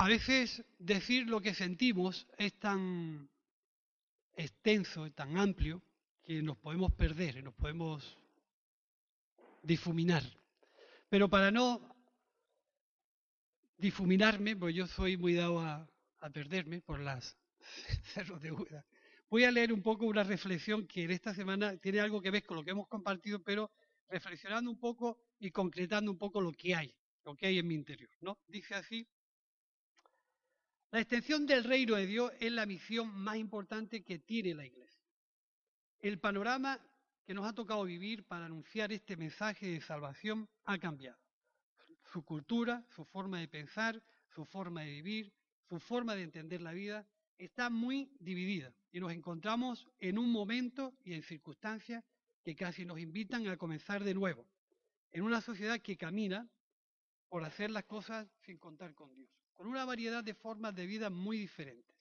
A veces decir lo que sentimos es tan extenso y tan amplio que nos podemos perder, nos podemos difuminar. Pero para no difuminarme, pues yo soy muy dado a, perderme por las cerros de Úbeda. Voy a leer un poco una reflexión que en esta semana tiene algo que ver con lo que hemos compartido, pero reflexionando un poco y concretando un poco lo que hay, lo que hay en mi interior. ¿no? Dice así, la extensión del reino de Dios es la misión más importante que tiene la iglesia. El panorama que nos ha tocado vivir para anunciar este mensaje de salvación ha cambiado. Su cultura, su forma de pensar, su forma de vivir, su forma de entender la vida está muy dividida y nos encontramos en un momento y en circunstancias que casi nos invitan a comenzar de nuevo, en una sociedad que camina por hacer las cosas sin contar con Dios con una variedad de formas de vida muy diferentes.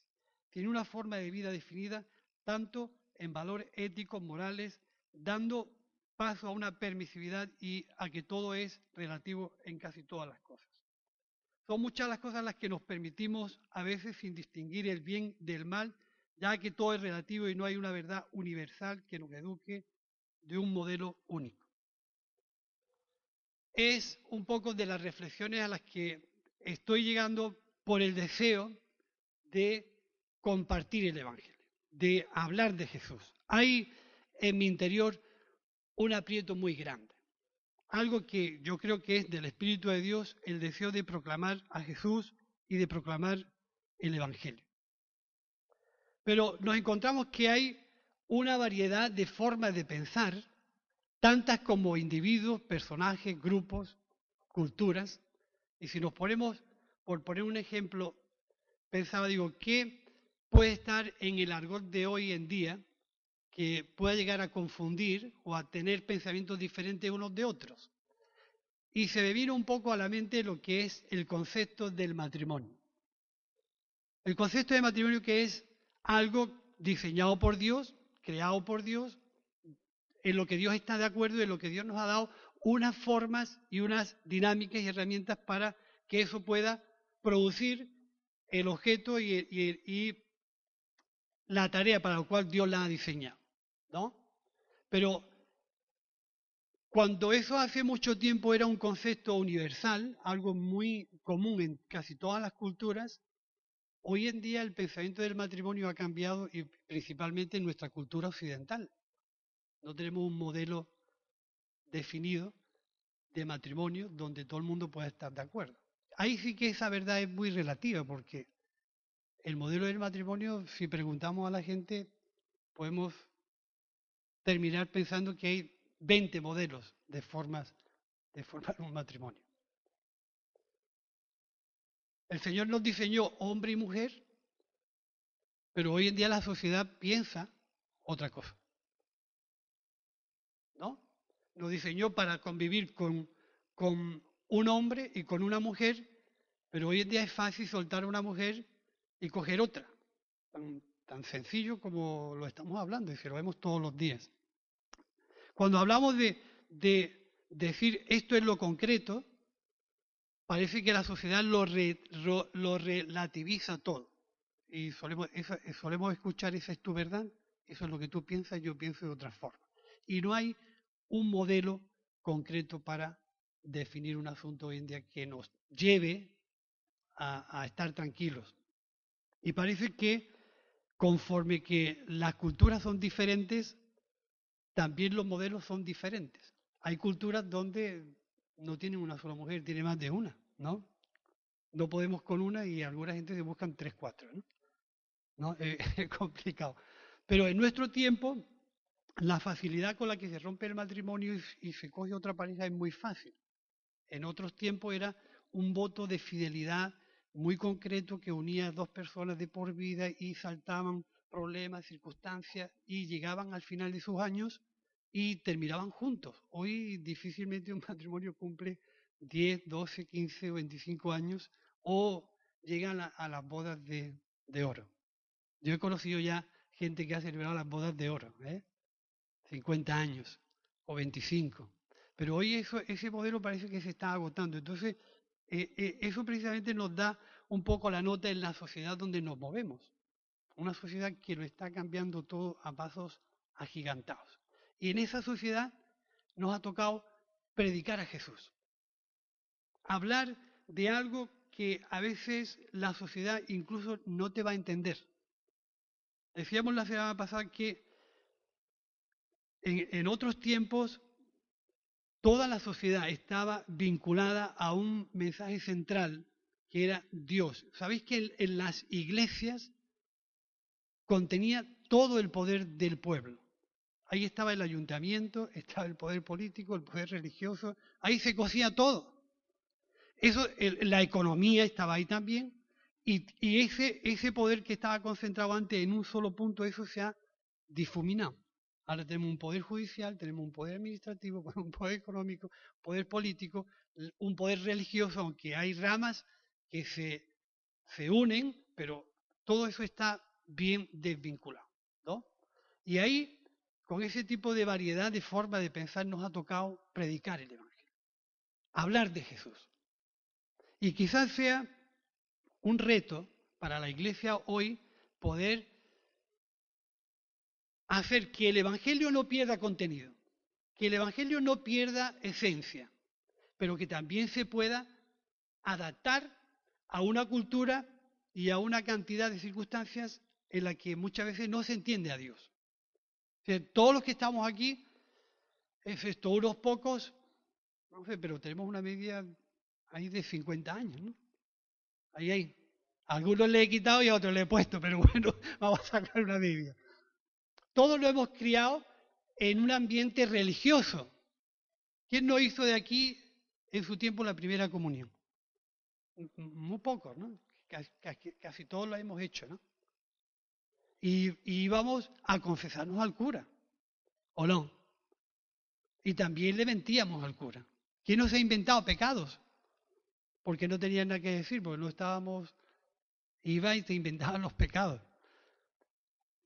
Tiene una forma de vida definida tanto en valores éticos, morales, dando paso a una permisividad y a que todo es relativo en casi todas las cosas. Son muchas las cosas las que nos permitimos a veces sin distinguir el bien del mal, ya que todo es relativo y no hay una verdad universal que nos eduque de un modelo único. Es un poco de las reflexiones a las que estoy llegando por el deseo de compartir el Evangelio, de hablar de Jesús. Hay en mi interior un aprieto muy grande, algo que yo creo que es del Espíritu de Dios, el deseo de proclamar a Jesús y de proclamar el Evangelio. Pero nos encontramos que hay una variedad de formas de pensar, tantas como individuos, personajes, grupos, culturas, y si nos ponemos, por poner un ejemplo, pensaba, digo, ¿qué puede estar en el argot de hoy en día que pueda llegar a confundir o a tener pensamientos diferentes unos de otros? Y se me vino un poco a la mente lo que es el concepto del matrimonio. El concepto de matrimonio que es algo diseñado por Dios, creado por Dios, en lo que Dios está de acuerdo y en lo que Dios nos ha dado unas formas y unas dinámicas y herramientas para que eso pueda producir el objeto y, la tarea para la cual Dios la ha diseñado. ¿no? Pero cuando eso hace mucho tiempo era un concepto universal, algo muy común en casi todas las culturas, hoy en día el pensamiento del matrimonio ha cambiado y principalmente en nuestra cultura occidental. No tenemos un modelo definido de matrimonio donde todo el mundo pueda estar de acuerdo. Ahí sí que esa verdad es muy relativa porque el modelo del matrimonio, si preguntamos a la gente, podemos terminar pensando que hay 20 modelos de formas de formar un matrimonio. El Señor nos diseñó hombre y mujer, pero hoy en día la sociedad piensa otra cosa nos diseñó para convivir con, un hombre y con una mujer, pero hoy en día es fácil soltar a una mujer y coger otra. Tan, sencillo como lo estamos hablando y se lo vemos todos los días. Cuando hablamos de, de decir esto es lo concreto, parece que la sociedad lo, lo, relativiza todo. Y solemos, solemos escuchar, esa es tu verdad, eso es lo que tú piensas, yo pienso de otra forma. Y no hay un modelo concreto para definir un asunto hoy en día que nos lleve a, estar tranquilos. Y parece que conforme que las culturas son diferentes, también los modelos son diferentes. Hay culturas donde no tienen una sola mujer, tiene más de una, ¿no? No podemos con una y alguna gente se buscan tres, cuatro, ¿no? Es complicado. Pero en nuestro tiempo la facilidad con la que se rompe el matrimonio y, se coge otra pareja es muy fácil. En otros tiempos era un voto de fidelidad muy concreto que unía a dos personas de por vida y saltaban problemas, circunstancias y llegaban al final de sus años y terminaban juntos. Hoy difícilmente un matrimonio cumple 10, 12, 15 o 25 años o llegan a, las bodas de, oro. Yo he conocido ya gente que ha celebrado las bodas de oro, ¿eh? 50 años o 25. Pero hoy ese modelo parece que se está agotando. Entonces, eh, eh, eso precisamente nos da un poco la nota en la sociedad donde nos movemos. Una sociedad que lo está cambiando todo a pasos agigantados. Y en esa sociedad nos ha tocado predicar a Jesús. Hablar de algo que a veces la sociedad incluso no te va a entender. Decíamos la semana pasada que en, otros tiempos toda la sociedad estaba vinculada a un mensaje central que era Dios. ¿Sabéis que en las iglesias contenía todo el poder del pueblo? Ahí estaba el ayuntamiento, estaba el poder político, el poder religioso, ahí se cosía todo. Eso, la economía estaba ahí también, y, ese, ese poder que estaba concentrado antes en un solo punto, eso se ha difuminado. Ahora tenemos un poder judicial, tenemos un poder administrativo, un poder económico, poder político, un poder religioso, aunque hay ramas que se, se unen, pero todo eso está bien desvinculado. ¿no? Y ahí, con ese tipo de variedad de forma de pensar, nos ha tocado predicar el Evangelio, hablar de Jesús. Y quizás sea un reto para la iglesia hoy poder hacer que el Evangelio no pierda contenido, que el Evangelio no pierda esencia, pero que también se pueda adaptar a una cultura y a una cantidad de circunstancias en la que muchas veces no se entiende a Dios. todos los que estamos aquí, excepto unos pocos, no sé, pero tenemos una media ahí de 50 años, ¿no? Ahí hay. algunos le he quitado y a otros le he puesto, pero bueno, vamos a sacar una media. Todos lo hemos criado en un ambiente religioso. ¿Quién no hizo de aquí en su tiempo la primera comunión? Muy pocos, ¿no? Casi, todos lo hemos hecho, ¿no? Y, y íbamos a confesarnos al cura, ¿o no? Y también le mentíamos al cura. ¿Quién nos ha inventado pecados? Porque no tenían nada que decir, porque no estábamos... Iba y te inventaban los pecados.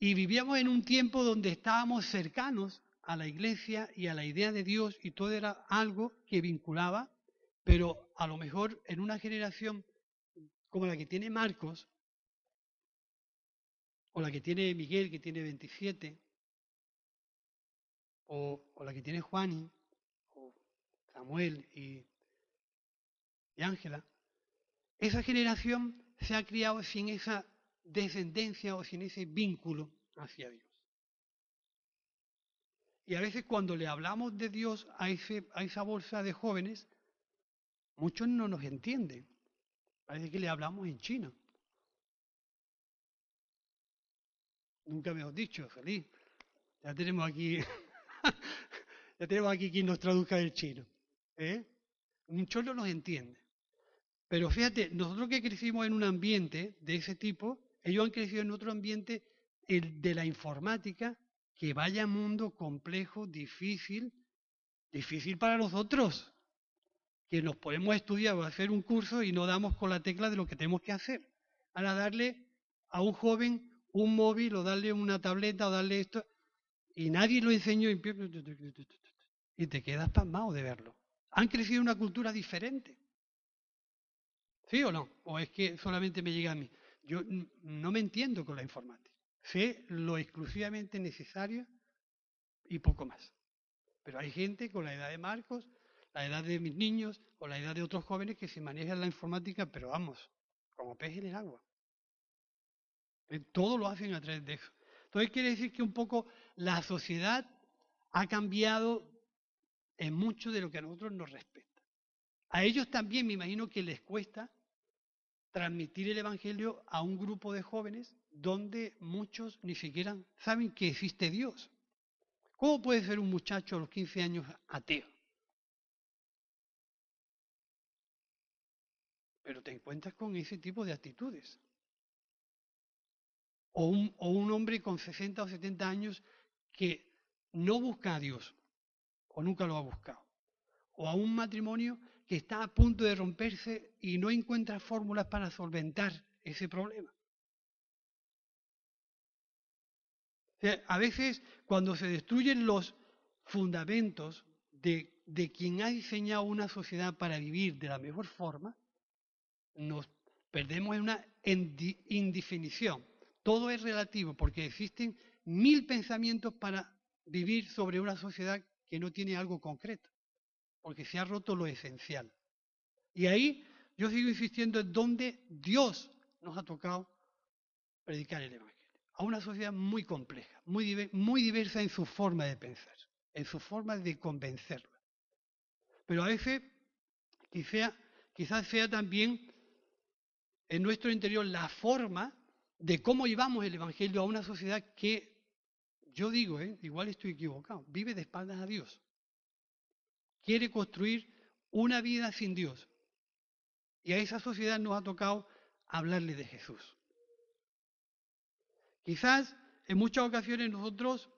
Y vivíamos en un tiempo donde estábamos cercanos a la iglesia y a la idea de Dios y todo era algo que vinculaba, pero a lo mejor en una generación como la que tiene Marcos, o la que tiene Miguel, que tiene 27, o, la que tiene Juan, o Samuel y Ángela, esa generación se ha criado sin esa descendencia o sin ese vínculo hacia Dios. Y a veces cuando le hablamos de Dios a, ese, a esa bolsa de jóvenes, muchos no nos entienden. Parece que le hablamos en chino. Nunca me has dicho, feliz. Ya tenemos aquí, ya tenemos aquí quien nos traduzca del chino. ¿eh? Muchos no nos entienden. Pero fíjate, nosotros que crecimos en un ambiente de ese tipo, ellos han crecido en otro ambiente, el de la informática, que vaya mundo complejo, difícil, difícil para nosotros, que nos podemos estudiar o hacer un curso y no damos con la tecla de lo que tenemos que hacer. Ahora darle a un joven un móvil o darle una tableta o darle esto, y nadie lo enseñó y te quedas pasmado de verlo. Han crecido en una cultura diferente. ¿Sí o no? ¿O es que solamente me llega a mí? Yo no me entiendo con la informática. Sé lo exclusivamente necesario y poco más. Pero hay gente con la edad de Marcos, la edad de mis niños o la edad de otros jóvenes que se manejan la informática, pero vamos, como pez en el agua. Eh, todo lo hacen a través de eso. Entonces quiere decir que un poco la sociedad ha cambiado en mucho de lo que a nosotros nos respeta. A ellos también me imagino que les cuesta transmitir el Evangelio a un grupo de jóvenes donde muchos ni siquiera saben que existe Dios. ¿Cómo puede ser un muchacho a los 15 años ateo? pero te encuentras con ese tipo de actitudes. O un, o un hombre con 60 o 70 años que no busca a Dios, o nunca lo ha buscado. O a un matrimonio que está a punto de romperse y no encuentra fórmulas para solventar ese problema. a veces cuando se destruyen los fundamentos de, de quien ha diseñado una sociedad para vivir de la mejor forma, nos perdemos en una indefinición. Todo es relativo porque existen mil pensamientos para vivir sobre una sociedad que no tiene algo concreto, porque se ha roto lo esencial. Y ahí yo sigo insistiendo en donde Dios nos ha tocado predicar el Evangelio. A una sociedad muy compleja, muy, diversa en su forma de pensar, en su forma de convencerla. Pero a veces quizá, quizás sea también en nuestro interior la forma de cómo llevamos el Evangelio a una sociedad que, yo digo, ¿eh? igual estoy equivocado, vive de espaldas a Dios. Quiere construir una vida sin Dios. Y a esa sociedad nos ha tocado hablarle de Jesús. Quizás en muchas ocasiones nosotros,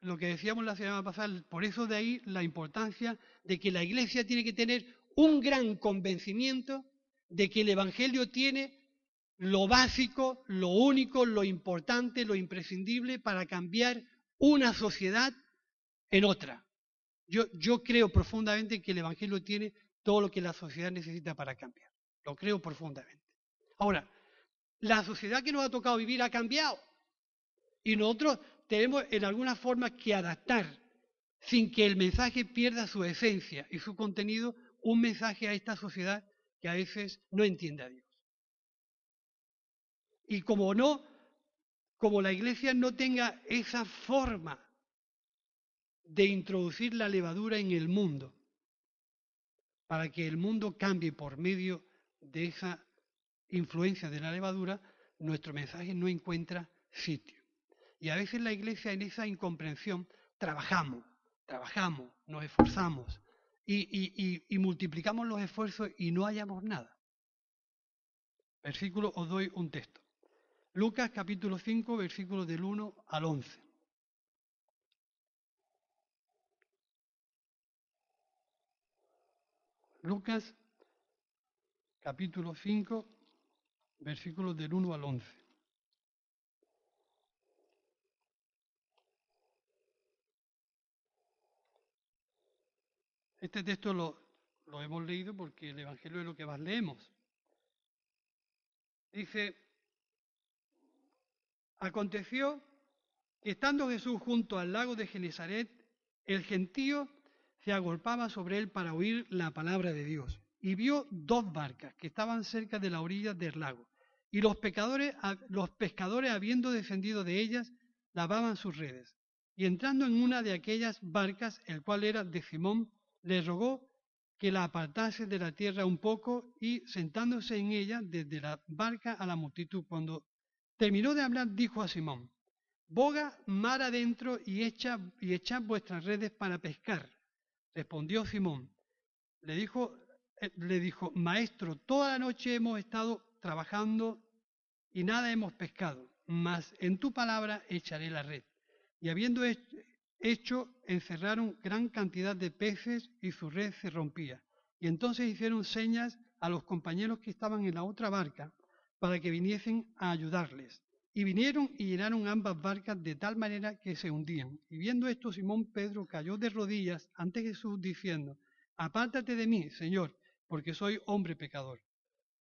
lo que decíamos la semana pasada, por eso de ahí la importancia de que la iglesia tiene que tener un gran convencimiento de que el Evangelio tiene lo básico, lo único, lo importante, lo imprescindible para cambiar una sociedad en otra. Yo, yo creo profundamente que el Evangelio tiene todo lo que la sociedad necesita para cambiar. Lo creo profundamente. Ahora, la sociedad que nos ha tocado vivir ha cambiado. Y nosotros tenemos en alguna forma que adaptar, sin que el mensaje pierda su esencia y su contenido, un mensaje a esta sociedad que a veces no entiende a Dios. Y como no, como la iglesia no tenga esa forma de introducir la levadura en el mundo, para que el mundo cambie por medio de esa influencia de la levadura, nuestro mensaje no encuentra sitio. Y a veces la iglesia en esa incomprensión trabajamos, trabajamos, nos esforzamos y, multiplicamos los esfuerzos y no hallamos nada. Versículo, os doy un texto. Lucas capítulo 5, versículos del 1 al 11. Lucas capítulo 5, versículos del 1 al 11. Este texto lo, lo, hemos leído porque el Evangelio es lo que más leemos. Dice, aconteció que estando Jesús junto al lago de Genezaret, el gentío se agolpaba sobre él para oír la palabra de Dios y vio dos barcas que estaban cerca de la orilla del lago. Y los, pecadores, los pescadores, habiendo descendido de ellas, lavaban sus redes. Y entrando en una de aquellas barcas, el cual era de Simón, le rogó que la apartase de la tierra un poco y sentándose en ella desde la barca a la multitud. Cuando terminó de hablar, dijo a Simón, boga mar adentro y, echa, y echad vuestras redes para pescar. Respondió Simón, le dijo, eh, maestro, toda la noche hemos estado trabajando y nada hemos pescado, mas en tu palabra echaré la red. Y habiendo hecho, encerraron gran cantidad de peces y su red se rompía. Y entonces hicieron señas a los compañeros que estaban en la otra barca para que viniesen a ayudarles. Y vinieron y llenaron ambas barcas de tal manera que se hundían. Y viendo esto, Simón Pedro cayó de rodillas ante Jesús diciendo, Apártate de mí, Señor, porque soy hombre pecador.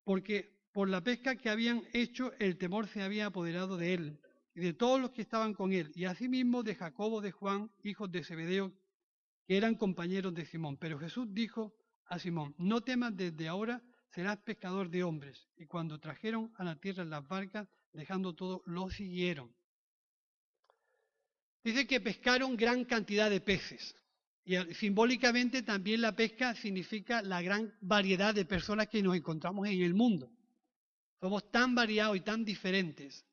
Porque por la pesca que habían hecho, el temor se había apoderado de él y de todos los que estaban con él, y asimismo de Jacobo de Juan, hijos de Zebedeo, que eran compañeros de Simón. Pero Jesús dijo a Simón, no temas desde ahora, serás pescador de hombres. Y cuando trajeron a la tierra las barcas, dejando todo, lo siguieron. Dice que pescaron gran cantidad de peces. Y simbólicamente también la pesca significa la gran variedad de personas que nos encontramos en el mundo. Somos tan variados y tan diferentes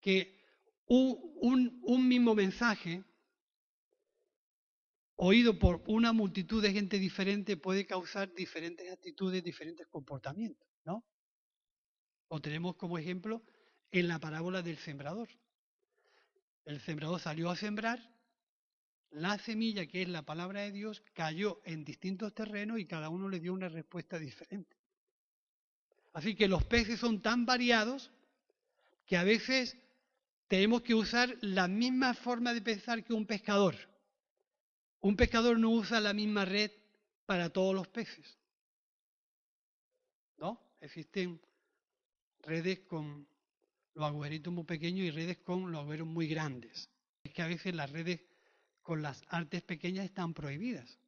que un, un, mismo mensaje oído por una multitud de gente diferente puede causar diferentes actitudes, diferentes comportamientos, ¿no? O tenemos como ejemplo en la parábola del sembrador. El sembrador salió a sembrar, la semilla, que es la palabra de Dios, cayó en distintos terrenos y cada uno le dio una respuesta diferente. Así que los peces son tan variados que a veces tenemos que usar la misma forma de pensar que un pescador. Un pescador no usa la misma red para todos los peces. ¿No? Existen redes con los agujeritos muy pequeños y redes con los agujeros muy grandes. Es que a veces las redes con las artes pequeñas están prohibidas,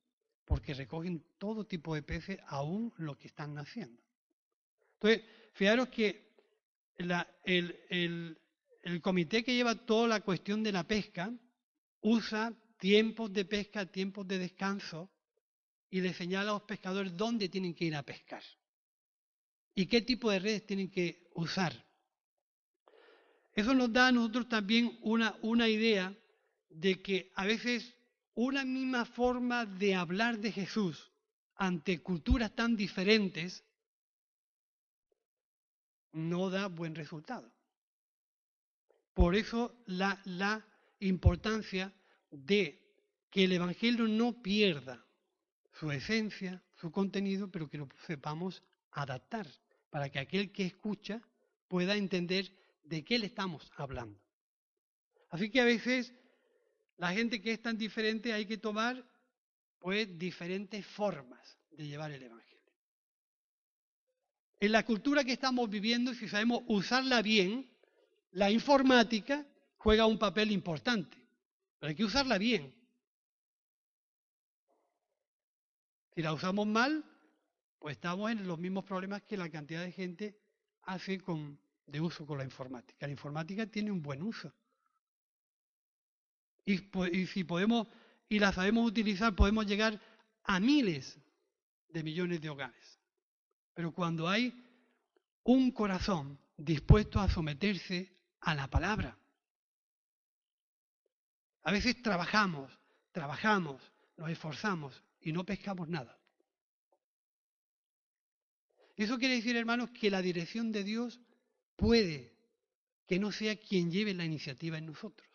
porque recogen todo tipo de peces, aún los que están naciendo. Entonces, fijaros que el, el comité que lleva toda la cuestión de la pesca usa tiempos de pesca, tiempos de descanso, y le señala a los pescadores dónde tienen que ir a pescar y qué tipo de redes tienen que usar. Eso nos da a nosotros también una, una idea de que a veces una misma forma de hablar de Jesús ante culturas tan diferentes no da buen resultado. Por eso la, la importancia de que el Evangelio no pierda su esencia, su contenido, pero que lo sepamos adaptar para que aquel que escucha pueda entender de qué le estamos hablando. Así que a veces la gente que es tan diferente hay que tomar pues diferentes formas de llevar el Evangelio. En la cultura que estamos viviendo, si sabemos usarla bien, la informática juega un papel importante. Pero hay que usarla bien. Si la usamos mal, pues estamos en los mismos problemas que la cantidad de gente hace con, de uso con la informática. La informática tiene un buen uso. Y, y si podemos, y la sabemos utilizar, podemos llegar a miles de millones de hogares. Pero cuando hay un corazón dispuesto a someterse a la palabra, a veces trabajamos, trabajamos, nos esforzamos y no pescamos nada. Eso quiere decir, hermanos, que la dirección de Dios puede que no sea quien lleve la iniciativa en nosotros.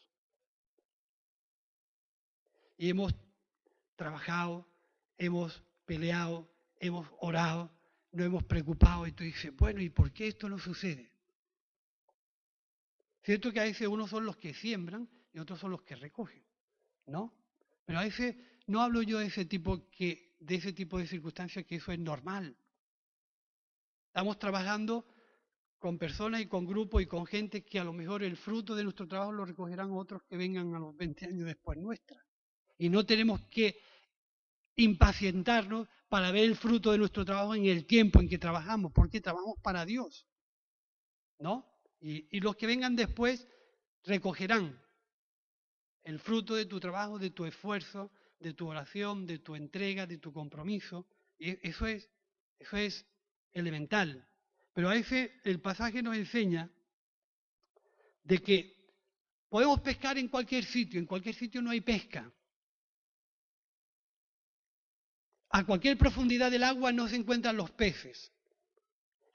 Y hemos trabajado, hemos peleado, hemos orado, nos hemos preocupado y tú dices, bueno, ¿y por qué esto no sucede? Cierto que a veces unos son los que siembran y otros son los que recogen, ¿no? Pero a veces no hablo yo de ese tipo que de ese tipo de circunstancias que eso es normal. Estamos trabajando con personas y con grupos y con gente que a lo mejor el fruto de nuestro trabajo lo recogerán otros que vengan a los 20 años después nuestra. Y no tenemos que impacientarnos para ver el fruto de nuestro trabajo en el tiempo en que trabajamos, porque trabajamos para Dios. ¿No? Y los que vengan después recogerán el fruto de tu trabajo, de tu esfuerzo, de tu oración, de tu entrega, de tu compromiso. Y eso es, eso es elemental. Pero a veces el pasaje nos enseña de que podemos pescar en cualquier sitio, en cualquier sitio no hay pesca. A cualquier profundidad del agua no se encuentran los peces.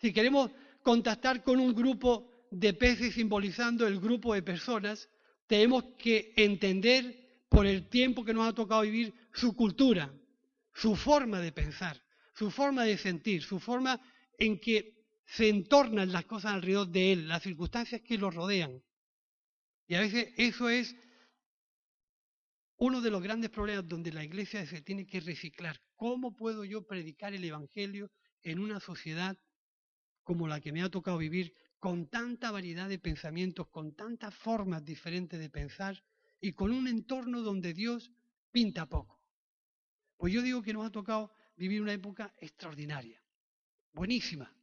Si queremos contactar con un grupo de peces simbolizando el grupo de personas, tenemos que entender por el tiempo que nos ha tocado vivir su cultura, su forma de pensar, su forma de sentir, su forma en que se entornan las cosas alrededor de él, las circunstancias que lo rodean. Y a veces eso es uno de los grandes problemas donde la iglesia se tiene que reciclar. ¿Cómo puedo yo predicar el Evangelio en una sociedad como la que me ha tocado vivir, con tanta variedad de pensamientos, con tantas formas diferentes de pensar y con un entorno donde Dios pinta poco. Pues yo digo que nos ha tocado vivir una época extraordinaria, buenísima.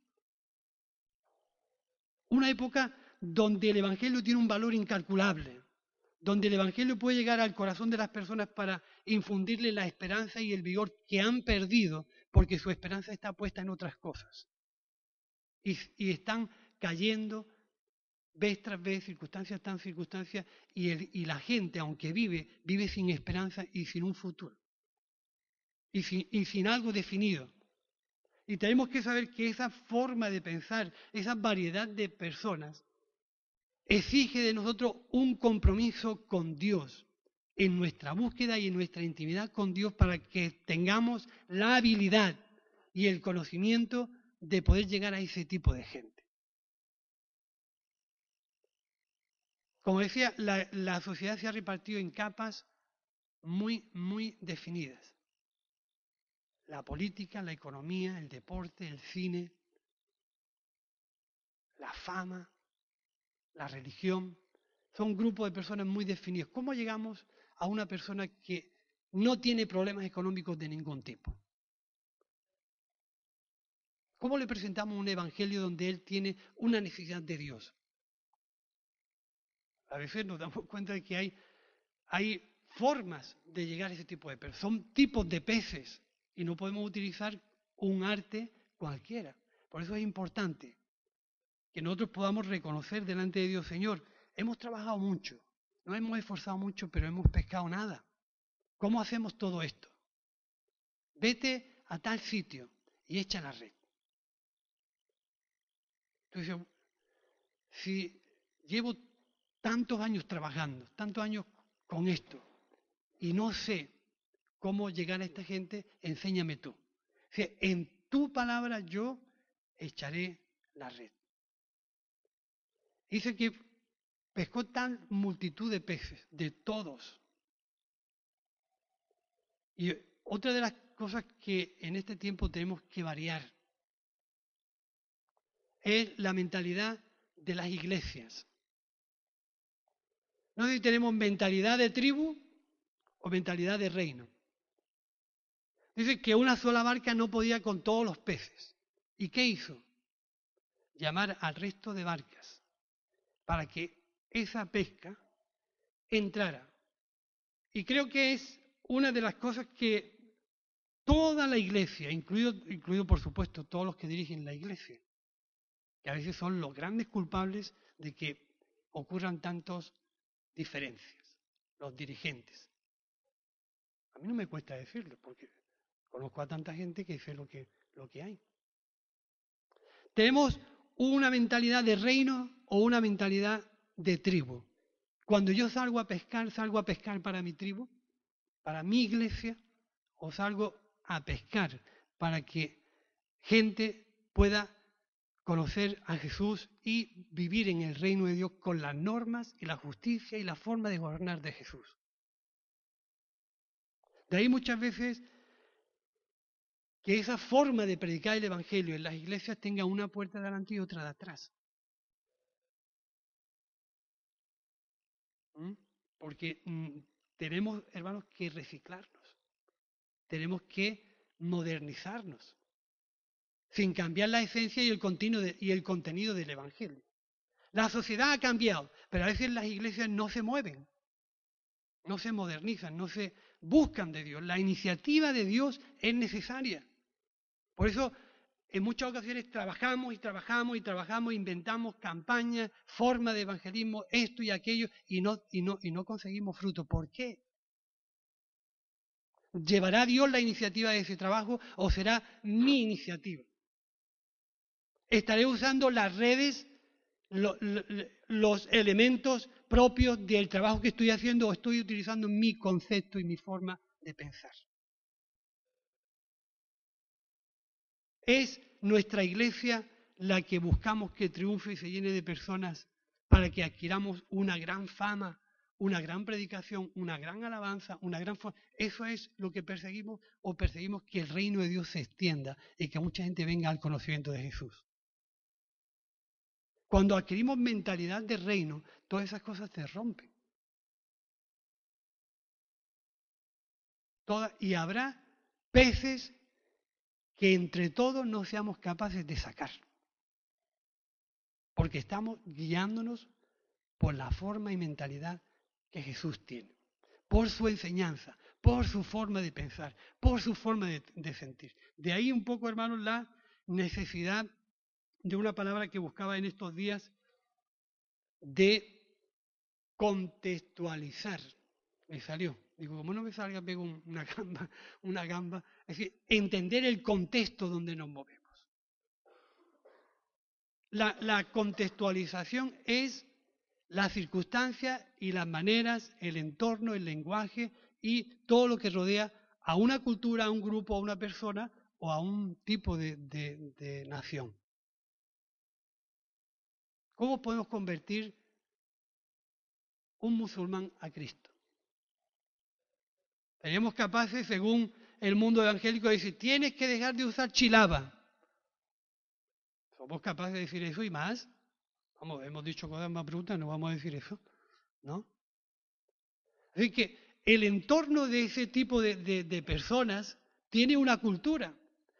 Una época donde el Evangelio tiene un valor incalculable, donde el Evangelio puede llegar al corazón de las personas para infundirle la esperanza y el vigor que han perdido porque su esperanza está puesta en otras cosas. Y, y están cayendo vez tras vez, circunstancias tras circunstancias, y, y la gente, aunque vive, vive sin esperanza y sin un futuro. y sin, algo definido. Y tenemos que saber que esa forma de pensar, esa variedad de personas, exige de nosotros un compromiso con Dios en nuestra búsqueda y en nuestra intimidad con Dios para que tengamos la habilidad y el conocimiento de poder llegar a ese tipo de gente. Como decía, la, sociedad se ha repartido en capas muy, muy definidas. La política, la economía, el deporte, el cine, la fama, la religión, son grupos de personas muy definidos. ¿Cómo llegamos a una persona que no tiene problemas económicos de ningún tipo? ¿Cómo le presentamos un evangelio donde él tiene una necesidad de Dios? A veces nos damos cuenta de que hay, hay formas de llegar a ese tipo de personas. Son tipos de peces y no podemos utilizar un arte cualquiera. Por eso es importante que nosotros podamos reconocer delante de Dios, Señor, hemos trabajado mucho, nos hemos esforzado mucho, pero hemos pescado nada. ¿Cómo hacemos todo esto? Vete a tal sitio y echa la red. Si llevo tantos años trabajando, tantos años con esto, y no sé cómo llegar a esta gente, enséñame tú. en tu palabra yo echaré la red. Dice que pescó tan multitud de peces, de todos. Y otra de las cosas que en este tiempo tenemos que variar es la mentalidad de las iglesias. No sé si tenemos mentalidad de tribu o mentalidad de reino. Dice que una sola barca no podía con todos los peces. ¿Y qué hizo? Llamar al resto de barcas para que esa pesca entrara. Y creo que es una de las cosas que toda la iglesia, incluido, incluido por supuesto todos los que dirigen la iglesia, que a veces son los grandes culpables de que ocurran tantas diferencias, los dirigentes. A mí no me cuesta decirlo, porque conozco a tanta gente que dice lo que, lo que hay. Tenemos una mentalidad de reino o una mentalidad de tribu. Cuando yo salgo a pescar, salgo a pescar para mi tribu, para mi iglesia, o salgo a pescar para que gente pueda conocer a Jesús y vivir en el reino de Dios con las normas y la justicia y la forma de gobernar de Jesús. De ahí muchas veces que esa forma de predicar el Evangelio en las iglesias tenga una puerta delante y otra de atrás. ¿Mm? Porque mm, tenemos, hermanos, que reciclarnos. Tenemos que modernizarnos. Sin cambiar la esencia y el, y el contenido del Evangelio. La sociedad ha cambiado, pero a veces las iglesias no se mueven, no se modernizan, no se buscan de Dios. La iniciativa de Dios es necesaria. Por eso, en muchas ocasiones trabajamos y trabajamos y trabajamos, inventamos campañas, formas de evangelismo, esto y aquello, y no, y no, y no conseguimos fruto. ¿Por qué? ¿Llevará Dios la iniciativa de ese trabajo o será mi iniciativa? ¿Estaré usando las redes, los elementos propios del trabajo que estoy haciendo o estoy utilizando mi concepto y mi forma de pensar? Es nuestra iglesia la que buscamos que triunfe y se llene de personas para que adquiramos una gran fama, una gran predicación, una gran alabanza, una gran... Eso es lo que perseguimos o perseguimos que el reino de Dios se extienda y que mucha gente venga al conocimiento de Jesús. Cuando adquirimos mentalidad de reino, todas esas cosas se rompen. y habrá peces que entre todos no seamos capaces de sacar. Porque estamos guiándonos por la forma y mentalidad que Jesús tiene, por su enseñanza, por su forma de pensar, por su forma de, sentir. De ahí un poco, hermanos, la necesidad de una palabra que buscaba en estos días de contextualizar. Me salió. Digo, como no me salga, pego una gamba. Es decir, entender el contexto donde nos movemos. La, contextualización es las circunstancias y las maneras, el entorno, el lenguaje y todo lo que rodea a una cultura, a un grupo, a una persona o a un tipo de nación. ¿Cómo podemos convertir un musulmán a Cristo? Seríamos capaces, según el mundo evangélico, de decir, tienes que dejar de usar chilaba. ¿Somos capaces de decir eso y más? Vamos, hemos dicho cosas más brutas, no vamos a decir eso, ¿no? Así que el entorno de ese tipo de, de personas tiene una cultura,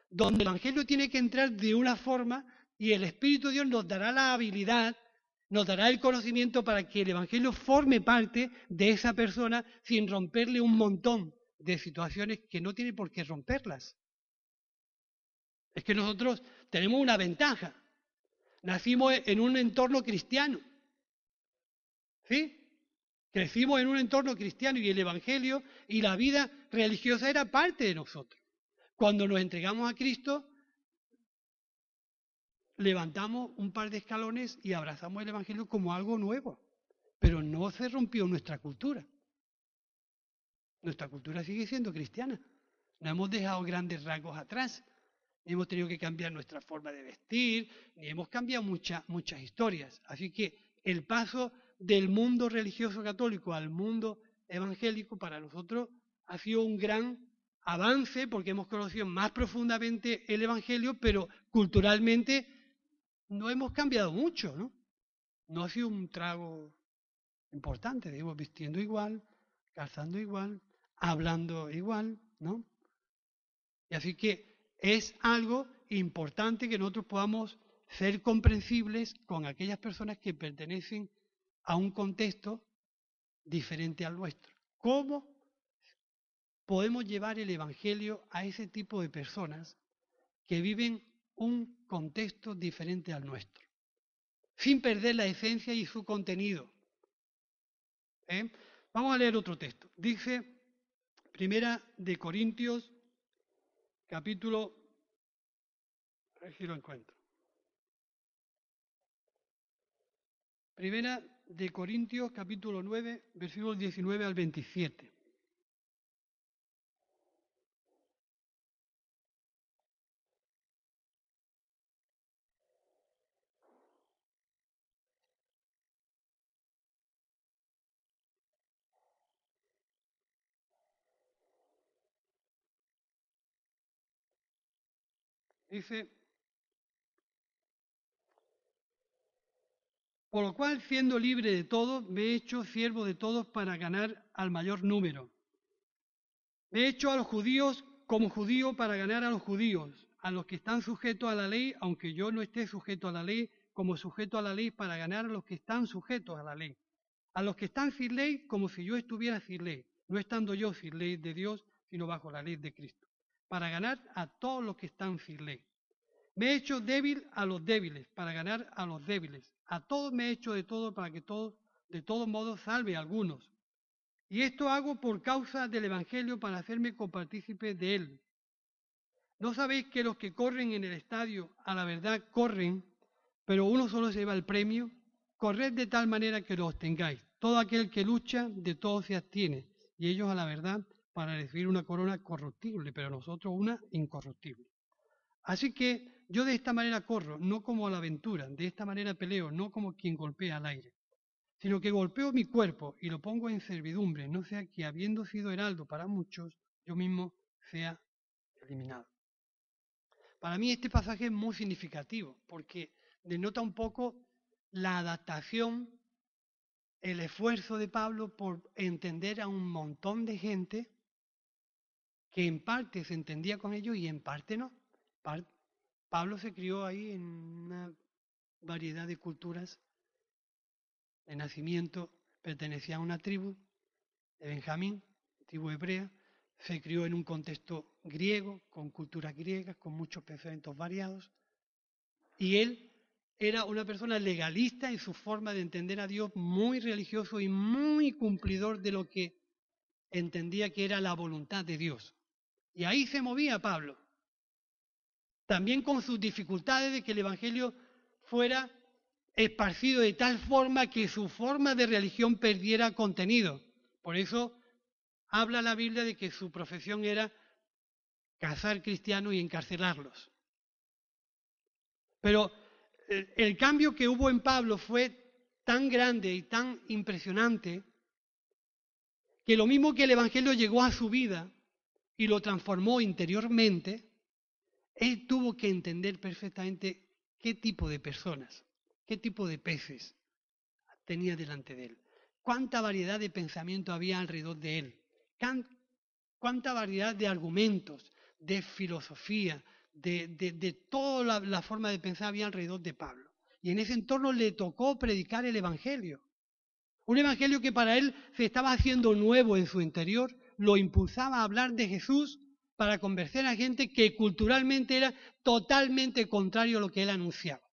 donde el Evangelio tiene que entrar de una forma y el Espíritu de Dios nos dará la habilidad, nos dará el conocimiento para que el Evangelio forme parte de esa persona sin romperle un montón de situaciones que no tiene por qué romperlas. Es que nosotros tenemos una ventaja. Nacimos en un entorno cristiano. ¿Sí? Crecimos en un entorno cristiano y el Evangelio y la vida religiosa era parte de nosotros. Cuando nos entregamos a Cristo, levantamos un par de escalones y abrazamos el Evangelio como algo nuevo. Pero no se rompió nuestra cultura. Nuestra cultura sigue siendo cristiana. No hemos dejado grandes rasgos atrás. Ni hemos tenido que cambiar nuestra forma de vestir, ni hemos cambiado muchas, muchas historias. Así que el paso del mundo religioso católico al mundo evangélico para nosotros ha sido un gran avance porque hemos conocido más profundamente el Evangelio, pero culturalmente no hemos cambiado mucho, ¿no? No ha sido un trago importante, digo, vistiendo igual, calzando igual, hablando igual, ¿no? Y así que es algo importante que nosotros podamos ser comprensibles con aquellas personas que pertenecen a un contexto diferente al nuestro. ¿Cómo podemos llevar el Evangelio a ese tipo de personas que viven un contexto diferente al nuestro, sin perder la esencia y su contenido. ¿Eh? Vamos a leer otro texto. Dice Primera de Corintios, capítulo, a ver si lo encuentro. Primera de Corintios, capítulo 9, versículos 19 al 27. Dice, por lo cual, siendo libre de todo, me he hecho siervo de todos para ganar al mayor número. Me he hecho a los judíos como judío para ganar a los judíos, a los que están sujetos a la ley, aunque yo no esté sujeto a la ley, como sujeto a la ley para ganar a los que están sujetos a la ley. A los que están sin ley, como si yo estuviera sin ley, no estando yo sin ley de Dios, sino bajo la ley de Cristo para ganar a todos los que están ley. Me he hecho débil a los débiles, para ganar a los débiles. A todos me he hecho de todo para que todos, de todos modos, salve a algunos. Y esto hago por causa del Evangelio para hacerme copartícipe de él. ¿No sabéis que los que corren en el estadio a la verdad corren, pero uno solo se lleva el premio? Corred de tal manera que lo obtengáis. Todo aquel que lucha, de todo se abstiene, y ellos a la verdad para recibir una corona corruptible, pero nosotros una incorruptible. Así que yo de esta manera corro, no como a la aventura, de esta manera peleo, no como quien golpea al aire, sino que golpeo mi cuerpo y lo pongo en servidumbre, no sea que habiendo sido heraldo para muchos, yo mismo sea eliminado. Para mí este pasaje es muy significativo porque denota un poco la adaptación, el esfuerzo de Pablo por entender a un montón de gente que en parte se entendía con ellos y en parte no. Pablo se crió ahí en una variedad de culturas. De nacimiento pertenecía a una tribu de Benjamín, tribu hebrea. Se crió en un contexto griego, con culturas griegas, con muchos pensamientos variados. Y él era una persona legalista en su forma de entender a Dios, muy religioso y muy cumplidor de lo que entendía que era la voluntad de Dios. Y ahí se movía Pablo. También con sus dificultades de que el Evangelio fuera esparcido de tal forma que su forma de religión perdiera contenido. Por eso habla la Biblia de que su profesión era cazar cristianos y encarcelarlos. Pero el, el cambio que hubo en Pablo fue tan grande y tan impresionante que lo mismo que el Evangelio llegó a su vida y lo transformó interiormente, él tuvo que entender perfectamente qué tipo de personas, qué tipo de peces tenía delante de él, cuánta variedad de pensamiento había alrededor de él, cuánta variedad de argumentos, de filosofía, de, de, toda la, forma de pensar había alrededor de Pablo. Y en ese entorno le tocó predicar el Evangelio. Un Evangelio que para él se estaba haciendo nuevo en su interior, lo impulsaba a hablar de Jesús para convencer a gente que culturalmente era totalmente contrario a lo que él anunciaba.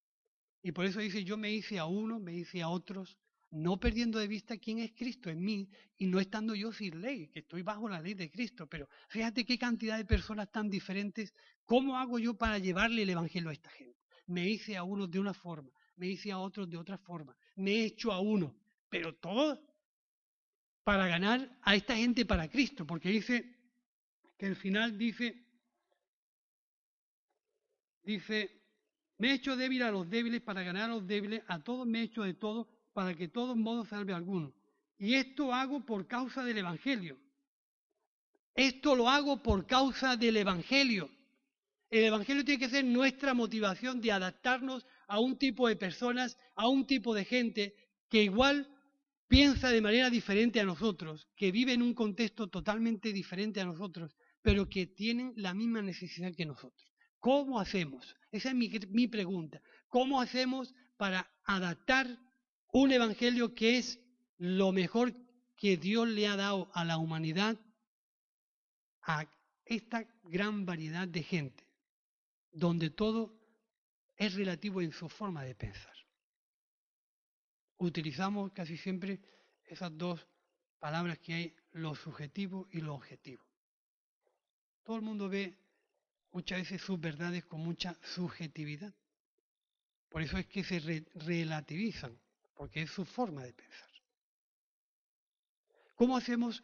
Y por eso dice, yo me hice a uno, me hice a otros, no perdiendo de vista quién es Cristo en mí y no estando yo sin ley, que estoy bajo la ley de Cristo. Pero fíjate qué cantidad de personas tan diferentes, ¿cómo hago yo para llevarle el Evangelio a esta gente? Me hice a uno de una forma, me hice a otros de otra forma, me he hecho a uno, pero todo para ganar a esta gente para Cristo, porque dice que al final dice, dice, me he hecho débil a los débiles para ganar a los débiles, a todos me he hecho de todo para que todos modos salve a alguno. Y esto hago por causa del Evangelio. Esto lo hago por causa del Evangelio. El Evangelio tiene que ser nuestra motivación de adaptarnos a un tipo de personas, a un tipo de gente que igual piensa de manera diferente a nosotros, que vive en un contexto totalmente diferente a nosotros, pero que tienen la misma necesidad que nosotros. ¿Cómo hacemos? Esa es mi, mi pregunta. ¿Cómo hacemos para adaptar un evangelio que es lo mejor que Dios le ha dado a la humanidad a esta gran variedad de gente, donde todo es relativo en su forma de pensar. Utilizamos casi siempre esas dos palabras que hay, lo subjetivo y lo objetivo. Todo el mundo ve muchas veces sus verdades con mucha subjetividad. Por eso es que se relativizan porque es su forma de pensar. ¿Cómo hacemos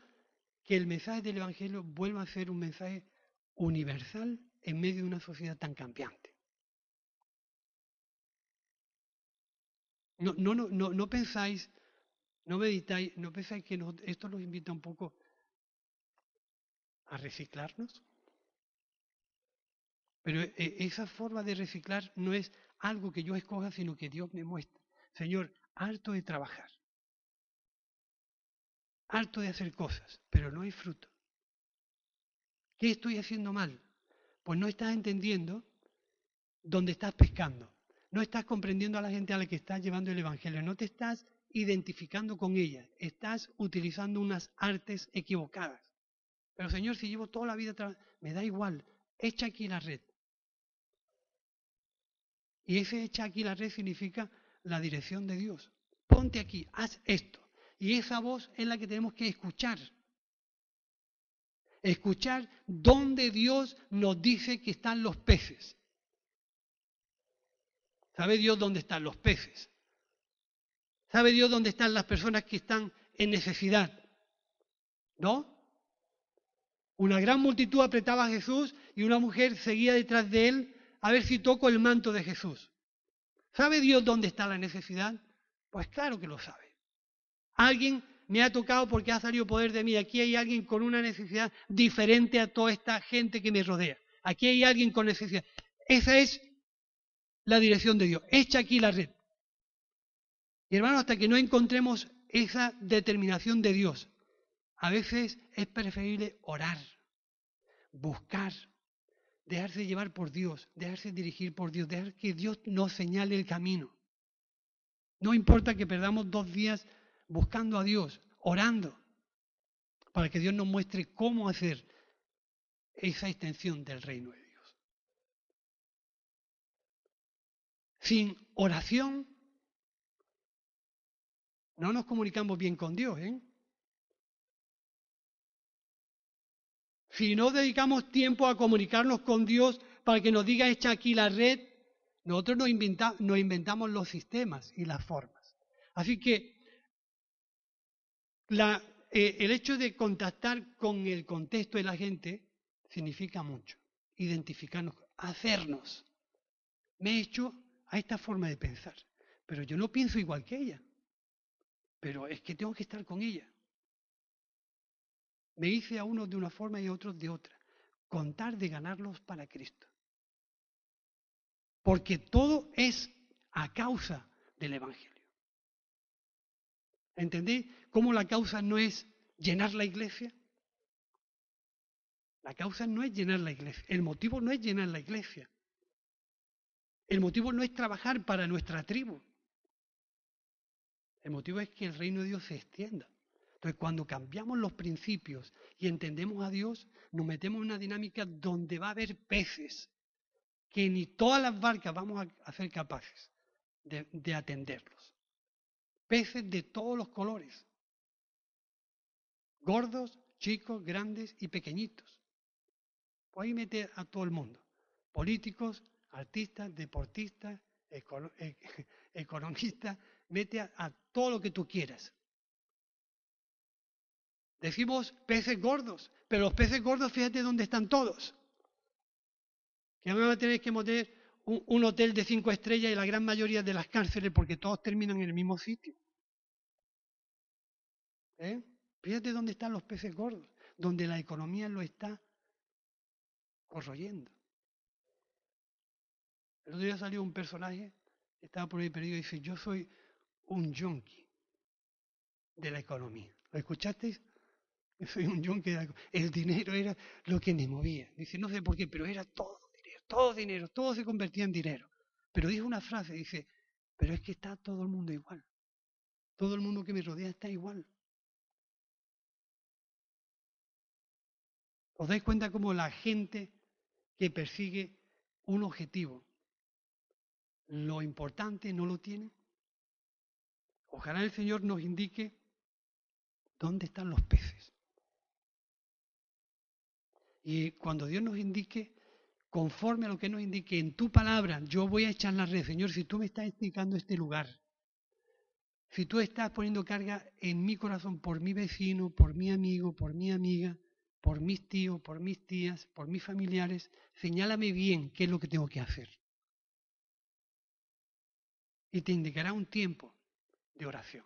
que el mensaje del Evangelio vuelva a ser un mensaje universal en medio de una sociedad tan cambiante? No, no, no, no, pensáis, no meditáis, no pensáis que esto nos invita un poco a reciclarnos. Pero eh, esa forma de reciclar no es algo que yo escoja, sino que Dios me muestra. Señor, harto de trabajar, harto de hacer cosas, pero no hay fruto. ¿Qué estoy haciendo mal? Pues no estás entendiendo dónde estás pescando, no estás comprendiendo a la gente a la que estás llevando el Evangelio, no te estás identificando con ella, estás utilizando unas artes equivocadas. Pero Señor, si llevo toda la vida, me da igual, echa aquí la red. Y ese echa aquí la red significa la dirección de Dios. Ponte aquí, haz esto. Y esa voz es la que tenemos que escuchar. Escuchar dónde Dios nos dice que están los peces. ¿Sabe Dios dónde están los peces? ¿Sabe Dios dónde están las personas que están en necesidad? ¿No? Una gran multitud apretaba a Jesús y una mujer seguía detrás de él a ver si toco el manto de Jesús. ¿Sabe Dios dónde está la necesidad? Pues claro que lo sabe. Alguien me ha tocado porque ha salido poder de mí. Aquí hay alguien con una necesidad diferente a toda esta gente que me rodea. Aquí hay alguien con necesidad. Esa es la dirección de Dios. Echa aquí la red. Y hermano, hasta que no encontremos esa determinación de Dios, a veces es preferible orar, buscar, dejarse llevar por Dios, dejarse dirigir por Dios, dejar que Dios nos señale el camino. No importa que perdamos dos días buscando a Dios, orando, para que Dios nos muestre cómo hacer esa extensión del reino de Dios. Sin oración no nos comunicamos bien con Dios, ¿eh? Si no dedicamos tiempo a comunicarnos con Dios para que nos diga echa aquí la red, nosotros nos, inventamos los sistemas y las formas. Así que eh, el hecho de contactar con el contexto de la gente significa mucho. Identificarnos, hacernos. Me he hecho a esta forma de pensar, pero yo no pienso igual que ella. Pero es que tengo que estar con ella. Me hice a unos de una forma y a otros de otra. Contar de ganarlos para Cristo. Porque todo es a causa del Evangelio. ¿Entendéis cómo la causa no es llenar la iglesia? La causa no es llenar la iglesia. El motivo no es llenar la iglesia. El motivo no es trabajar para nuestra tribu. El motivo es que el reino de Dios se extienda. Entonces, cuando cambiamos los principios y entendemos a Dios, nos metemos en una dinámica donde va a haber peces que ni todas las barcas vamos a, ser capaces de atenderlos. Peces de todos los colores. Gordos, chicos, grandes y pequeñitos. Pues ahí mete a todo el mundo. Políticos, artistas, deportistas, e, economistas, mete a, todo lo que tú quieras. Decimos peces gordos, pero los peces gordos, fíjate dónde están todos. Que van a tener que meter un, hotel de cinco estrellas y la gran mayoría de las cárceles porque todos terminan en el mismo sitio. ¿Eh? Fíjate dónde están los peces gordos, donde la economía lo está corroyendo. El otro día salió un personaje, estaba por ahí perdido y dice, yo soy un yonki de la economía. ¿Lo escuchasteis? Soy un yonki de la economía. El dinero era lo que me movía. Dice, no sé por qué, pero era todo dinero, todo dinero, todo se convertía en dinero. Pero dijo una frase, dice, pero es que está todo el mundo igual. Todo el mundo que me rodea está igual. ¿Os dais cuenta cómo la gente que persigue un objetivo, lo importante no lo tiene? Ojalá el Señor nos indique dónde están los peces. Y cuando Dios nos indique, conforme a lo que nos indique en tu palabra, yo voy a echar la red. Señor, si tú me estás indicando este lugar, si tú estás poniendo carga en mi corazón por mi vecino, por mi amigo, por mi amiga, por mis tíos, por mis tías, por mis familiares, señálame bien qué es lo que tengo que hacer. Y te indicará un tiempo de oración.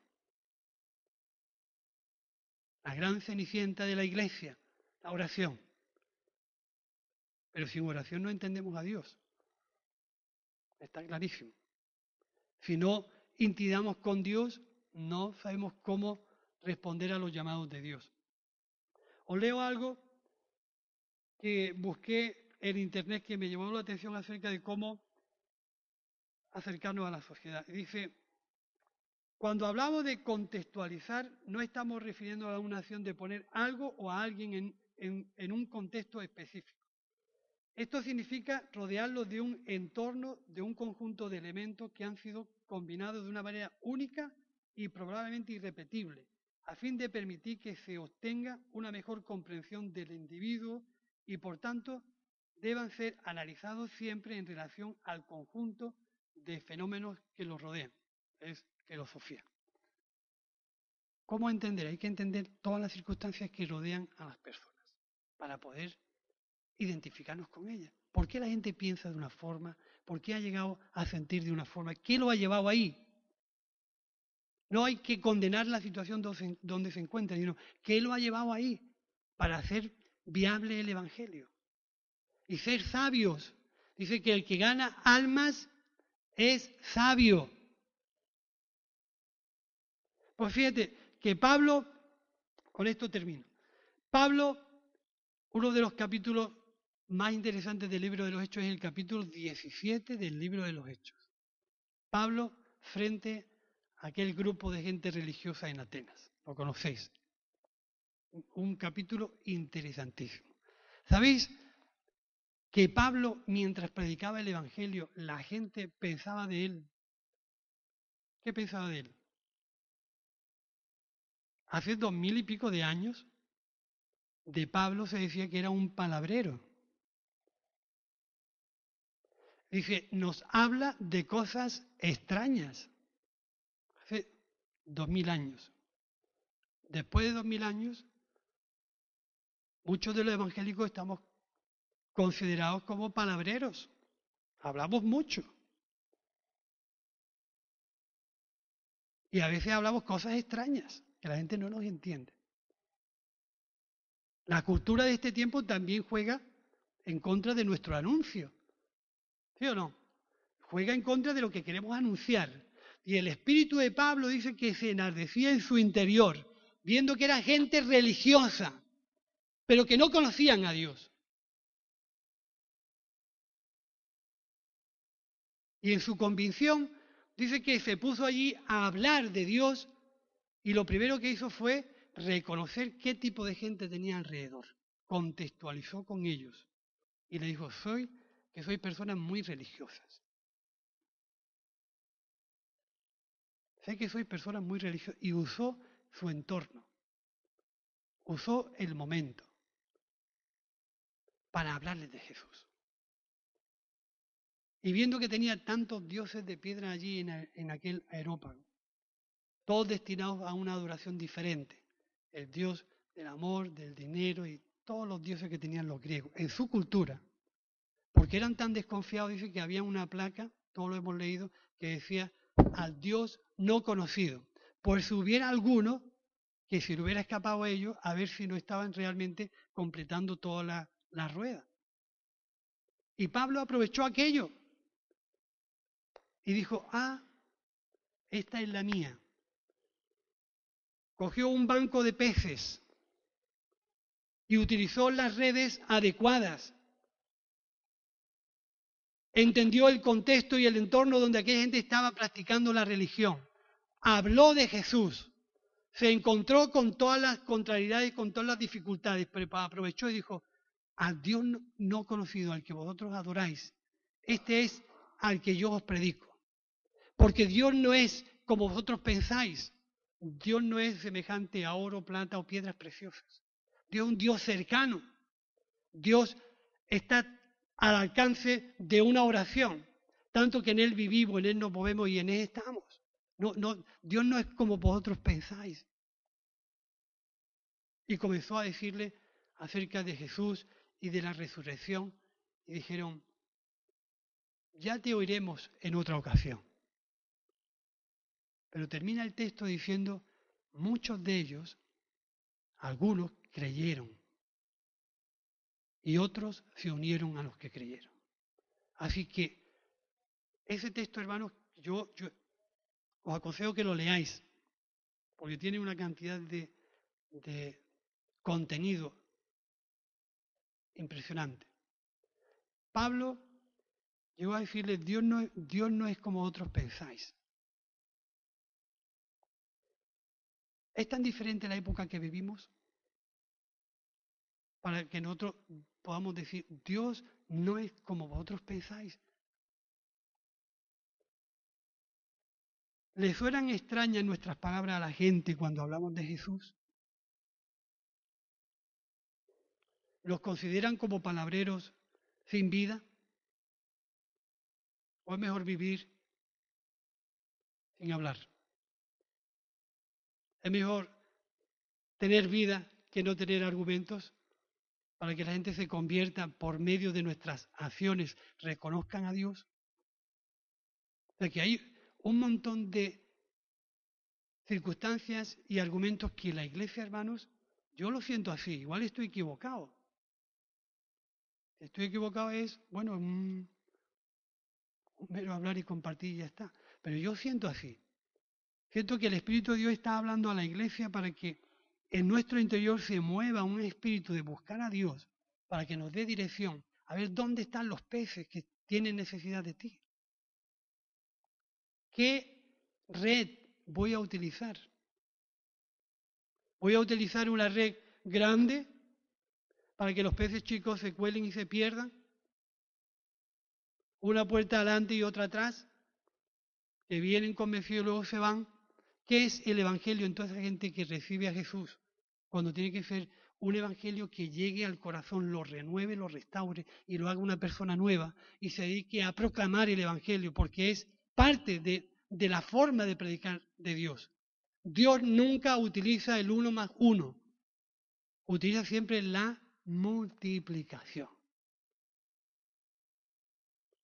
La gran cenicienta de la iglesia, la oración. Pero sin oración no entendemos a Dios. Está clarísimo. Si no intimidamos con Dios, no sabemos cómo responder a los llamados de Dios. Os leo algo que busqué en internet que me llamó la atención acerca de cómo acercarnos a la sociedad. Dice, cuando hablamos de contextualizar, no estamos refiriendo a una acción de poner algo o a alguien en, un contexto específico. Esto significa rodearlo de un entorno, de un conjunto de elementos que han sido combinados de una manera única y probablemente irrepetible, a fin de permitir que se obtenga una mejor comprensión del individuo y, por tanto, deban ser analizados siempre en relación al conjunto de fenómenos que los rodean. Es filosofía. ¿Cómo entender? Hay que entender todas las circunstancias que rodean a las personas para poder identificarnos con ellas. ¿Por qué la gente piensa de una forma? ¿Por qué ha llegado a sentir de una forma? ¿Qué lo ha llevado ahí? No hay que condenar la situación donde se encuentra, sino que Él lo ha llevado ahí para hacer viable el Evangelio. Y ser sabios. Dice que el que gana almas es sabio. Pues fíjate que Pablo, con esto termino. Pablo, uno de los capítulos más interesantes del libro de los Hechos es el capítulo 17 del libro de los Hechos. Pablo frente aquel grupo de gente religiosa en Atenas. Lo conocéis. Un capítulo interesantísimo. ¿Sabéis que Pablo, mientras predicaba el Evangelio, la gente pensaba de él? ¿Qué pensaba de él? Hace dos mil y pico de años, de Pablo se decía que era un palabrero. Dice, nos habla de cosas extrañas. Hace dos mil años. Después de dos mil años, muchos de los evangélicos estamos considerados como palabreros. Hablamos mucho. Y a veces hablamos cosas extrañas que la gente no nos entiende. La cultura de este tiempo también juega en contra de nuestro anuncio. ¿Sí o no? Juega en contra de lo que queremos anunciar. Y el espíritu de Pablo dice que se enardecía en su interior, viendo que era gente religiosa, pero que no conocían a Dios. Y en su convicción dice que se puso allí a hablar de Dios y lo primero que hizo fue reconocer qué tipo de gente tenía alrededor. Contextualizó con ellos y le dijo, soy que soy personas muy religiosas. Sé que soy personas muy religiosas y usó su entorno, usó el momento para hablarles de Jesús. Y viendo que tenía tantos dioses de piedra allí en, aquel aerópago, todos destinados a una adoración diferente, el dios del amor, del dinero y todos los dioses que tenían los griegos, en su cultura, porque eran tan desconfiados, dice que había una placa, todos lo hemos leído, que decía al Dios no conocido. Por si hubiera alguno que se le hubiera escapado a ellos, a ver si no estaban realmente completando toda la rueda. Y Pablo aprovechó aquello y dijo, ah, esta es la mía. Cogió un banco de peces y utilizó las redes adecuadas entendió el contexto y el entorno donde aquella gente estaba practicando la religión. Habló de Jesús. Se encontró con todas las contrariedades, con todas las dificultades, pero aprovechó y dijo, al Dios no conocido, al que vosotros adoráis, este es al que yo os predico. Porque Dios no es como vosotros pensáis. Dios no es semejante a oro, plata o piedras preciosas. Dios es un Dios cercano. Dios está al alcance de una oración, tanto que en Él vivimos, en Él nos movemos y en Él estamos. No, no, Dios no es como vosotros pensáis. Y comenzó a decirle acerca de Jesús y de la resurrección y dijeron, ya te oiremos en otra ocasión. Pero termina el texto diciendo, muchos de ellos, algunos creyeron y otros se unieron a los que creyeron. Así que ese texto, hermanos, yo, os aconsejo que lo leáis, porque tiene una cantidad de, de contenido impresionante. Pablo llegó a decirle, Dios no, Dios no es como otros pensáis. ¿Es tan diferente la época que vivimos? Para que nosotros podamos decir, Dios no es como vosotros pensáis. ¿Le suenan extrañas nuestras palabras a la gente cuando hablamos de Jesús? ¿Los consideran como palabreros sin vida? ¿O es mejor vivir sin hablar? ¿Es mejor tener vida que no tener argumentos? para que la gente se convierta por medio de nuestras acciones, reconozcan a Dios. O sea que hay un montón de circunstancias y argumentos que la iglesia, hermanos, yo lo siento así, igual estoy equivocado. Estoy equivocado es, bueno, un mero hablar y compartir y ya está. Pero yo siento así. Siento que el Espíritu de Dios está hablando a la iglesia para que en nuestro interior se mueva un espíritu de buscar a Dios para que nos dé dirección, a ver dónde están los peces que tienen necesidad de ti. ¿Qué red voy a utilizar? ¿Voy a utilizar una red grande para que los peces chicos se cuelen y se pierdan? ¿Una puerta adelante y otra atrás? Que vienen convencidos y luego se van. ¿Qué es el Evangelio en toda esa gente que recibe a Jesús? cuando tiene que ser un evangelio que llegue al corazón, lo renueve, lo restaure y lo haga una persona nueva y se dedique a proclamar el evangelio, porque es parte de, de la forma de predicar de Dios. Dios nunca utiliza el uno más uno, utiliza siempre la multiplicación.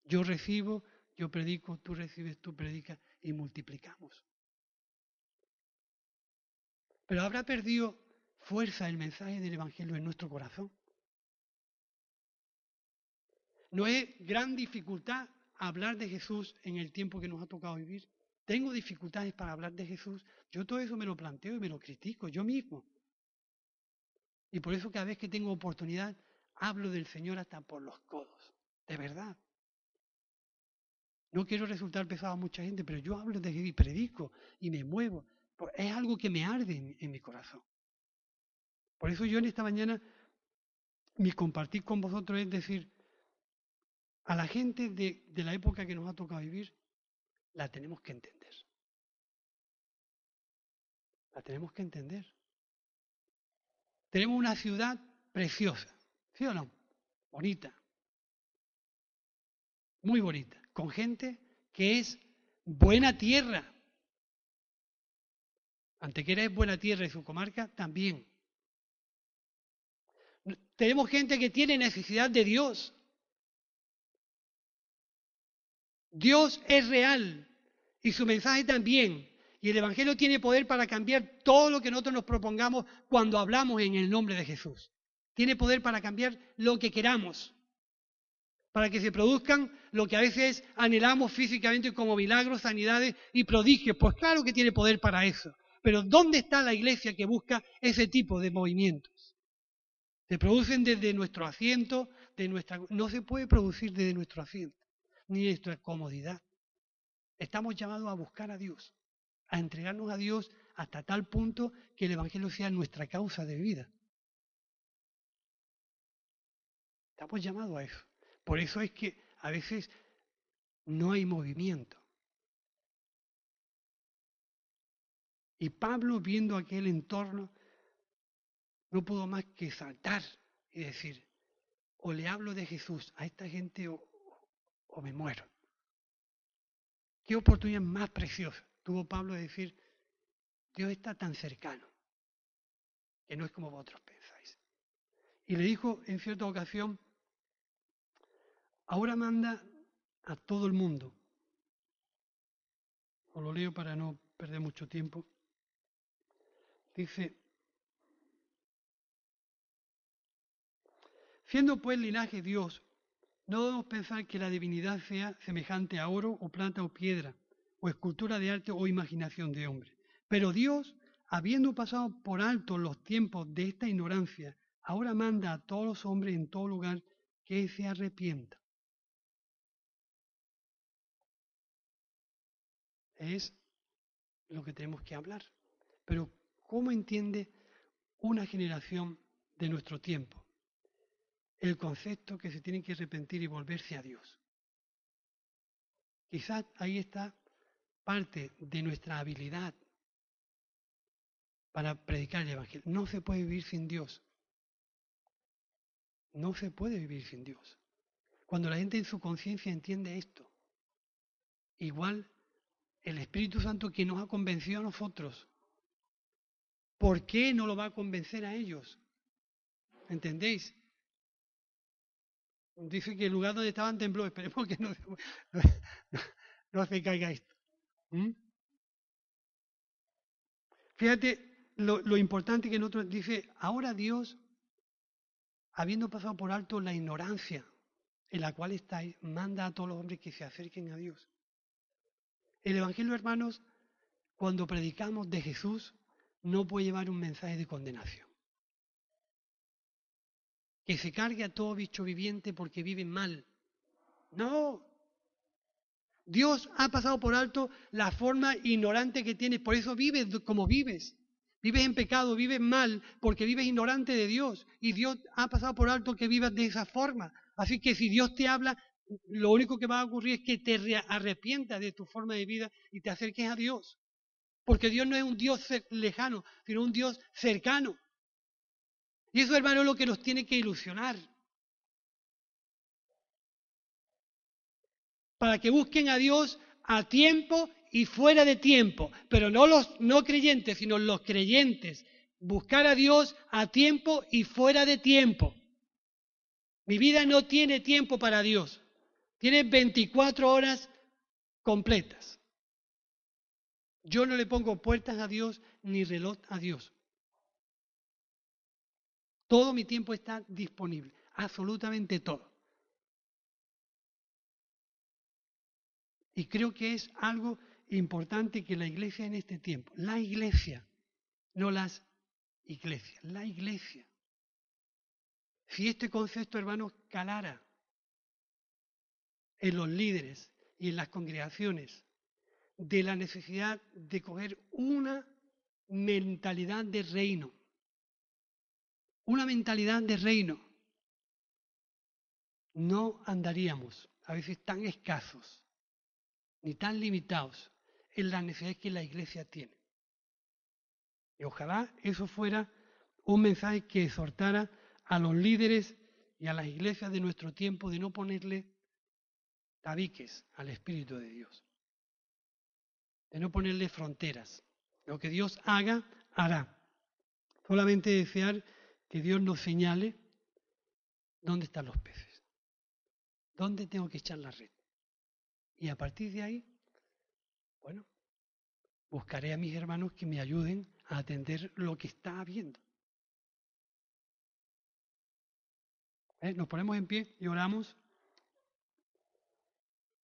Yo recibo, yo predico, tú recibes, tú predicas y multiplicamos. Pero habrá perdido fuerza el mensaje del Evangelio en nuestro corazón. No es gran dificultad hablar de Jesús en el tiempo que nos ha tocado vivir. Tengo dificultades para hablar de Jesús. Yo todo eso me lo planteo y me lo critico yo mismo. Y por eso cada vez que tengo oportunidad hablo del Señor hasta por los codos. De verdad. No quiero resultar pesado a mucha gente, pero yo hablo de y predico y me muevo. Es algo que me arde en mi corazón. Por eso yo en esta mañana mi compartir con vosotros es decir, a la gente de, de la época que nos ha tocado vivir, la tenemos que entender. La tenemos que entender. Tenemos una ciudad preciosa, ¿sí o no? Bonita. Muy bonita. Con gente que es buena tierra. Antequera es buena tierra y su comarca también. Tenemos gente que tiene necesidad de Dios. Dios es real y su mensaje también. Y el Evangelio tiene poder para cambiar todo lo que nosotros nos propongamos cuando hablamos en el nombre de Jesús. Tiene poder para cambiar lo que queramos. Para que se produzcan lo que a veces anhelamos físicamente como milagros, sanidades y prodigios. Pues claro que tiene poder para eso. Pero ¿dónde está la iglesia que busca ese tipo de movimientos? Se producen desde nuestro asiento, no se puede producir desde nuestro asiento, ni nuestra comodidad. Estamos llamados a buscar a Dios, a entregarnos a Dios hasta tal punto que el Evangelio sea nuestra causa de vida. Estamos llamados a eso. Por eso es que a veces no hay movimiento. Y Pablo, viendo aquel entorno, no pudo más que saltar y decir, o le hablo de Jesús a esta gente o, me muero. ¿Qué oportunidad más preciosa tuvo Pablo de decir, Dios está tan cercano, que no es como vosotros pensáis? Y le dijo en cierta ocasión, ahora manda a todo el mundo. Os lo leo para no perder mucho tiempo. Dice, Siendo pues linaje Dios, no debemos pensar que la divinidad sea semejante a oro o plata o piedra, o escultura de arte o imaginación de hombre. Pero Dios, habiendo pasado por alto los tiempos de esta ignorancia, ahora manda a todos los hombres en todo lugar que se arrepientan. Es lo que tenemos que hablar. Pero ¿cómo entiende una generación de nuestro tiempo? el concepto que se tienen que arrepentir y volverse a Dios. Quizás ahí está parte de nuestra habilidad para predicar el Evangelio. No se puede vivir sin Dios. No se puede vivir sin Dios. Cuando la gente en su conciencia entiende esto, igual el Espíritu Santo que nos ha convencido a nosotros, ¿por qué no lo va a convencer a ellos? ¿Entendéis? Dice que el lugar donde estaban tembló. Esperemos que no, no, se caiga esto. ¿Mm? Fíjate lo, lo, importante que nosotros dice, ahora Dios, habiendo pasado por alto la ignorancia en la cual estáis, manda a todos los hombres que se acerquen a Dios. El Evangelio, hermanos, cuando predicamos de Jesús, no puede llevar un mensaje de condenación que se cargue a todo bicho viviente porque viven mal. No. Dios ha pasado por alto la forma ignorante que tienes, por eso vives como vives. Vives en pecado, vives mal, porque vives ignorante de Dios. Y Dios ha pasado por alto que vivas de esa forma. Así que si Dios te habla, lo único que va a ocurrir es que te arrepientas de tu forma de vida y te acerques a Dios. Porque Dios no es un Dios lejano, sino un Dios cercano. Y eso, hermano, es lo que nos tiene que ilusionar. Para que busquen a Dios a tiempo y fuera de tiempo. Pero no los no creyentes, sino los creyentes. Buscar a Dios a tiempo y fuera de tiempo. Mi vida no tiene tiempo para Dios. Tiene 24 horas completas. Yo no le pongo puertas a Dios ni reloj a Dios. Todo mi tiempo está disponible, absolutamente todo. Y creo que es algo importante que la iglesia en este tiempo, la iglesia, no las iglesias, la iglesia. Si este concepto, hermanos, calara en los líderes y en las congregaciones de la necesidad de coger una mentalidad de reino, una mentalidad de reino, no andaríamos a veces tan escasos ni tan limitados en las necesidades que la iglesia tiene. Y ojalá eso fuera un mensaje que exhortara a los líderes y a las iglesias de nuestro tiempo de no ponerle tabiques al Espíritu de Dios, de no ponerle fronteras. Lo que Dios haga, hará. Solamente desear que Dios nos señale dónde están los peces, dónde tengo que echar la red. Y a partir de ahí, bueno, buscaré a mis hermanos que me ayuden a atender lo que está habiendo. ¿Eh? Nos ponemos en pie y oramos.